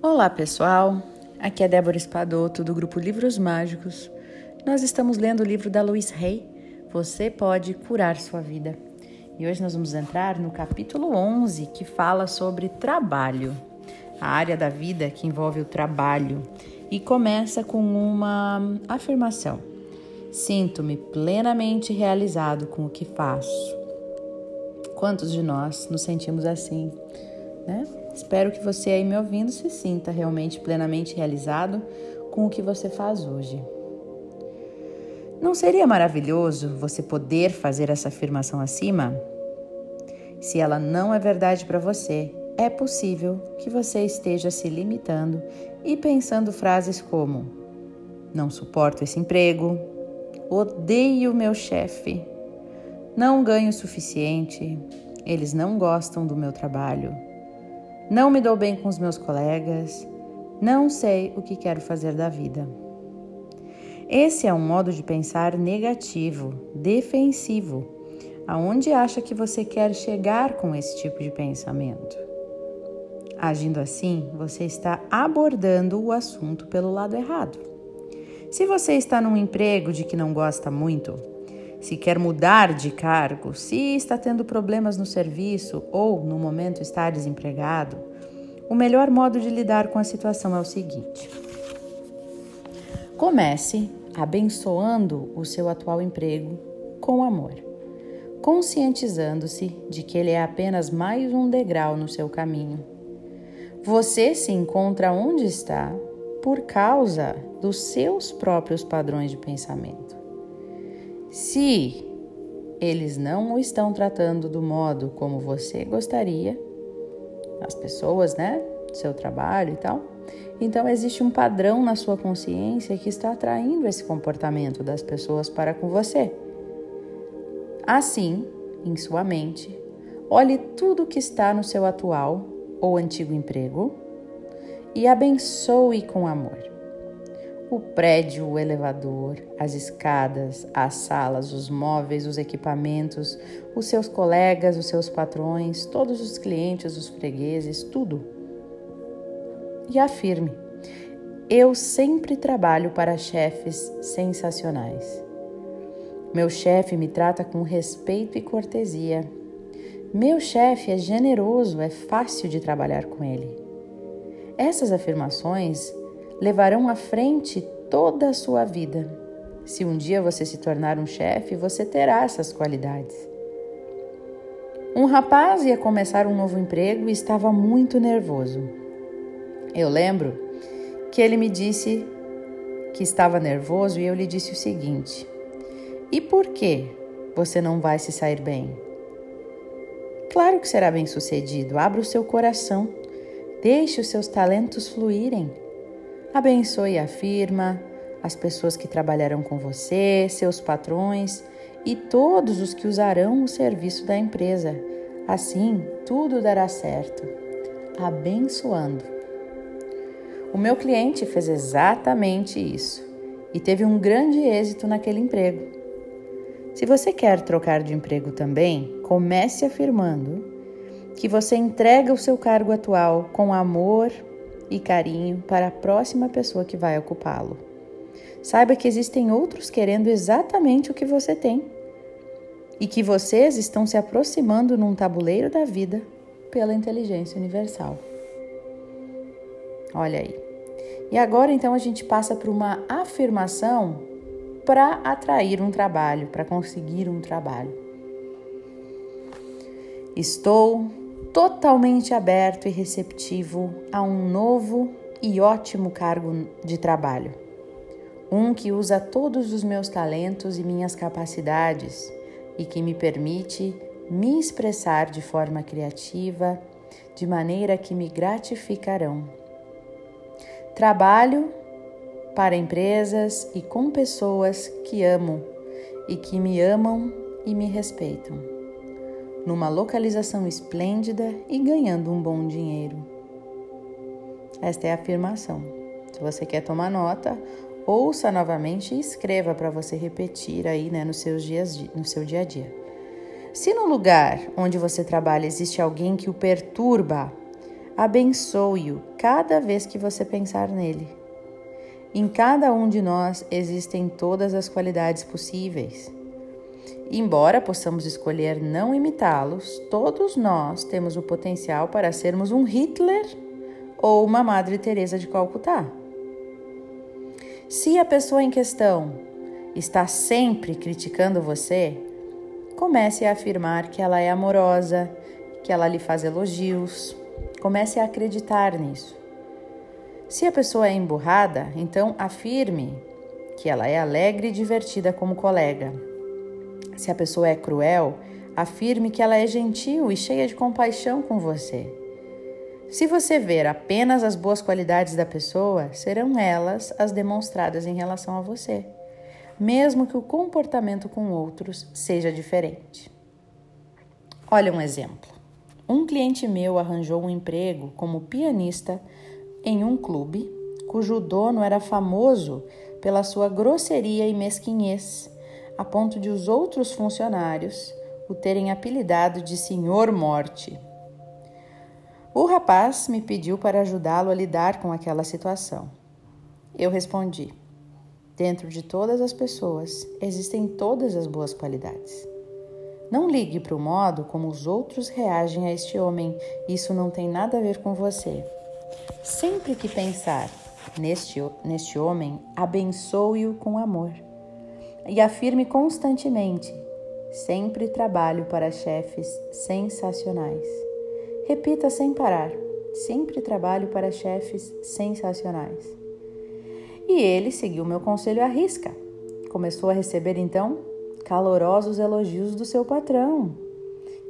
Olá pessoal, aqui é Débora Espadoto do grupo Livros Mágicos. Nós estamos lendo o livro da Louise Hay, Você Pode Curar Sua Vida. E hoje nós vamos entrar no capítulo 11 que fala sobre trabalho, a área da vida que envolve o trabalho. E começa com uma afirmação: Sinto-me plenamente realizado com o que faço. Quantos de nós nos sentimos assim, né? Espero que você aí me ouvindo se sinta realmente plenamente realizado com o que você faz hoje. Não seria maravilhoso você poder fazer essa afirmação acima? Se ela não é verdade para você, é possível que você esteja se limitando e pensando frases como: Não suporto esse emprego, odeio meu chefe, não ganho o suficiente, eles não gostam do meu trabalho não me dou bem com os meus colegas, não sei o que quero fazer da vida. Esse é um modo de pensar negativo, defensivo, aonde acha que você quer chegar com esse tipo de pensamento. Agindo assim, você está abordando o assunto pelo lado errado. Se você está num emprego de que não gosta muito, se quer mudar de cargo, se está tendo problemas no serviço ou no momento está desempregado, o melhor modo de lidar com a situação é o seguinte: comece abençoando o seu atual emprego com amor, conscientizando-se de que ele é apenas mais um degrau no seu caminho. Você se encontra onde está por causa dos seus próprios padrões de pensamento. Se eles não o estão tratando do modo como você gostaria, as pessoas, né? Seu trabalho e tal. Então existe um padrão na sua consciência que está atraindo esse comportamento das pessoas para com você. Assim, em sua mente, olhe tudo que está no seu atual ou antigo emprego e abençoe com amor o prédio, o elevador, as escadas, as salas, os móveis, os equipamentos, os seus colegas, os seus patrões, todos os clientes, os fregueses, tudo. E afirme: eu sempre trabalho para chefes sensacionais. Meu chefe me trata com respeito e cortesia. Meu chefe é generoso, é fácil de trabalhar com ele. Essas afirmações levarão à frente toda a sua vida. Se um dia você se tornar um chefe, você terá essas qualidades. Um rapaz ia começar um novo emprego e estava muito nervoso. Eu lembro que ele me disse que estava nervoso e eu lhe disse o seguinte: E por que você não vai se sair bem? Claro que será bem sucedido. Abra o seu coração. Deixe os seus talentos fluírem. Abençoe a firma, as pessoas que trabalharão com você, seus patrões e todos os que usarão o serviço da empresa. Assim, tudo dará certo. Abençoando. O meu cliente fez exatamente isso e teve um grande êxito naquele emprego. Se você quer trocar de emprego também, comece afirmando que você entrega o seu cargo atual com amor, e carinho para a próxima pessoa que vai ocupá-lo. Saiba que existem outros querendo exatamente o que você tem e que vocês estão se aproximando num tabuleiro da vida pela inteligência universal. Olha aí. E agora então a gente passa para uma afirmação para atrair um trabalho, para conseguir um trabalho. Estou totalmente aberto e receptivo a um novo e ótimo cargo de trabalho. Um que usa todos os meus talentos e minhas capacidades e que me permite me expressar de forma criativa, de maneira que me gratificarão. Trabalho para empresas e com pessoas que amo e que me amam e me respeitam numa localização esplêndida e ganhando um bom dinheiro. Esta é a afirmação. Se você quer tomar nota, ouça novamente e escreva para você repetir aí né, nos seus dias, no seu dia a dia. Se no lugar onde você trabalha existe alguém que o perturba, Abençoe-o cada vez que você pensar nele. Em cada um de nós existem todas as qualidades possíveis. Embora possamos escolher não imitá-los, todos nós temos o potencial para sermos um Hitler ou uma Madre Teresa de Calcutá. Se a pessoa em questão está sempre criticando você, comece a afirmar que ela é amorosa, que ela lhe faz elogios. Comece a acreditar nisso. Se a pessoa é emburrada, então afirme que ela é alegre e divertida como colega. Se a pessoa é cruel, afirme que ela é gentil e cheia de compaixão com você. Se você ver apenas as boas qualidades da pessoa, serão elas as demonstradas em relação a você, mesmo que o comportamento com outros seja diferente. Olha um exemplo. Um cliente meu arranjou um emprego como pianista em um clube cujo dono era famoso pela sua grosseria e mesquinhez, a ponto de os outros funcionários o terem apelidado de Senhor Morte. O rapaz me pediu para ajudá-lo a lidar com aquela situação. Eu respondi: Dentro de todas as pessoas existem todas as boas qualidades. Não ligue para o modo como os outros reagem a este homem, isso não tem nada a ver com você. Sempre que pensar neste, neste homem, abençoe-o com amor e afirme constantemente: sempre trabalho para chefes sensacionais. Repita sem parar: sempre trabalho para chefes sensacionais. E ele seguiu meu conselho à risca. Começou a receber então calorosos elogios do seu patrão,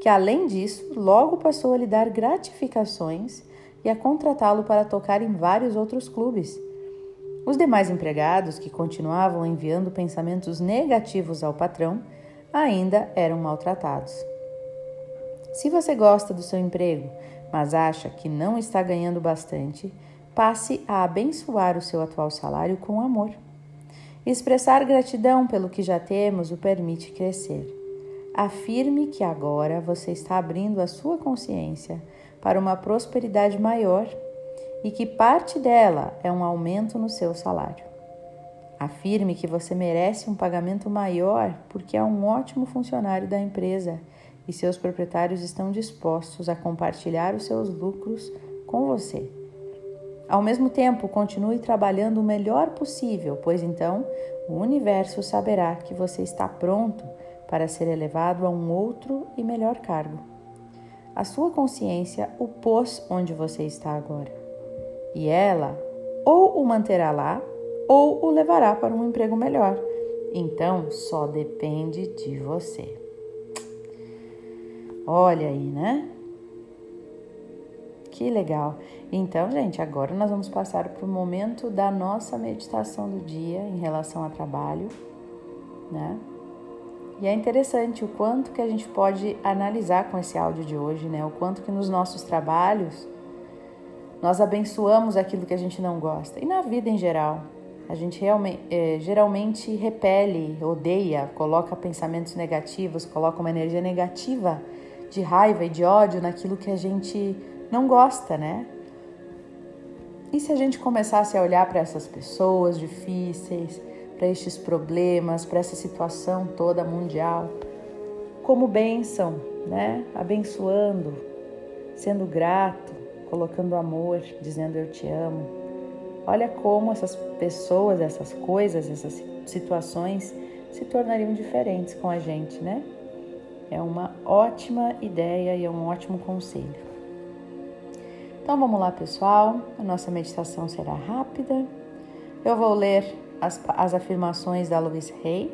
que além disso, logo passou a lhe dar gratificações e a contratá-lo para tocar em vários outros clubes. Os demais empregados, que continuavam enviando pensamentos negativos ao patrão, ainda eram maltratados. Se você gosta do seu emprego, mas acha que não está ganhando bastante, passe a abençoar o seu atual salário com amor. Expressar gratidão pelo que já temos o permite crescer. Afirme que agora você está abrindo a sua consciência para uma prosperidade maior e que parte dela é um aumento no seu salário. Afirme que você merece um pagamento maior porque é um ótimo funcionário da empresa e seus proprietários estão dispostos a compartilhar os seus lucros com você. Ao mesmo tempo, continue trabalhando o melhor possível, pois então o universo saberá que você está pronto para ser elevado a um outro e melhor cargo. A sua consciência o pôs onde você está agora. E ela ou o manterá lá ou o levará para um emprego melhor. Então, só depende de você. Olha aí, né? Que legal. Então, gente, agora nós vamos passar para o momento da nossa meditação do dia em relação ao trabalho, né? E é interessante o quanto que a gente pode analisar com esse áudio de hoje, né? O quanto que nos nossos trabalhos nós abençoamos aquilo que a gente não gosta. E na vida em geral, a gente realmente, é, geralmente repele, odeia, coloca pensamentos negativos, coloca uma energia negativa de raiva e de ódio naquilo que a gente não gosta, né? E se a gente começasse a olhar para essas pessoas difíceis, para estes problemas, para essa situação toda mundial, como bênção, né? Abençoando, sendo grato, colocando amor, dizendo eu te amo. Olha como essas pessoas, essas coisas, essas situações se tornariam diferentes com a gente, né? É uma ótima ideia e é um ótimo conselho. Então vamos lá, pessoal. A nossa meditação será rápida. Eu vou ler as, as afirmações da Louise Hay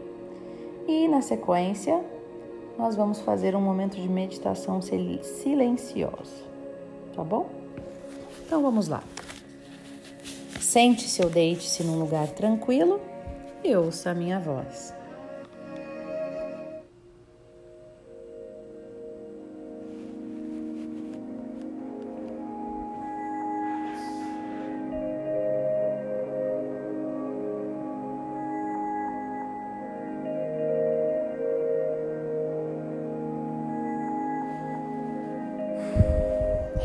e, na sequência, nós vamos fazer um momento de meditação silenciosa. Tá bom? Então vamos lá. Sente-se ou deite-se num lugar tranquilo e ouça a minha voz.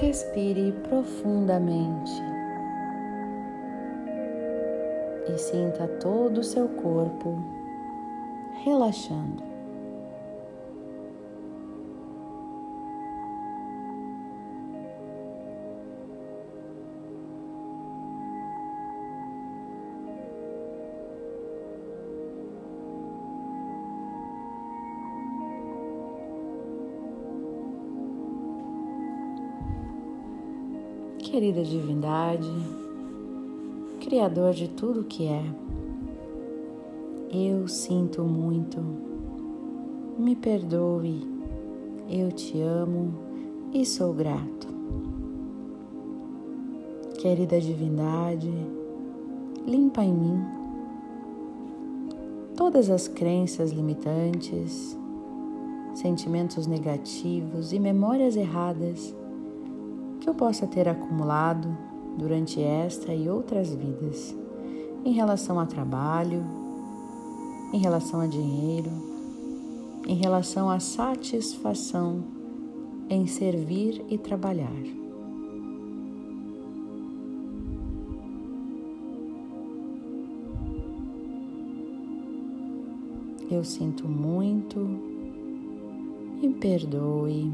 Respire profundamente e sinta todo o seu corpo relaxando. Querida Divindade, Criador de tudo que é, eu sinto muito, me perdoe, eu te amo e sou grato. Querida Divindade, limpa em mim todas as crenças limitantes, sentimentos negativos e memórias erradas que eu possa ter acumulado durante esta e outras vidas, em relação a trabalho, em relação a dinheiro, em relação à satisfação em servir e trabalhar. Eu sinto muito, me perdoe,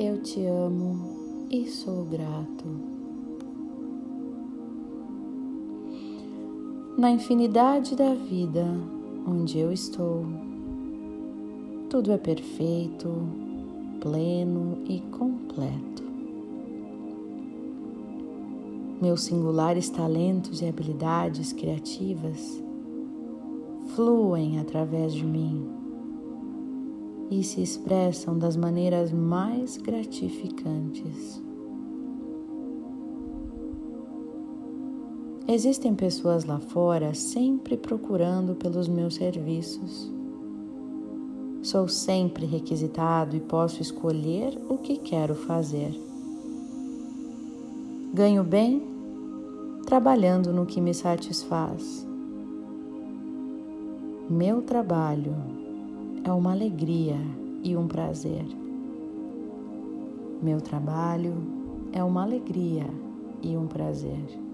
eu te amo e sou grato. na infinidade da vida onde eu estou. Tudo é perfeito, pleno e completo. Meus singulares talentos e habilidades criativas fluem através de mim e se expressam das maneiras mais gratificantes. Existem pessoas lá fora sempre procurando pelos meus serviços. Sou sempre requisitado e posso escolher o que quero fazer. Ganho bem trabalhando no que me satisfaz. Meu trabalho é uma alegria e um prazer. Meu trabalho é uma alegria e um prazer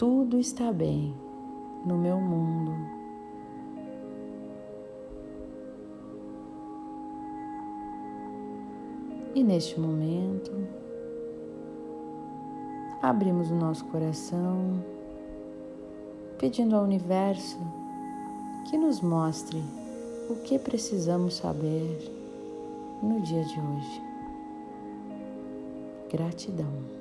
tudo está bem no meu mundo. E neste momento, abrimos o nosso coração, pedindo ao universo que nos mostre o que precisamos saber no dia de hoje. Gratidão.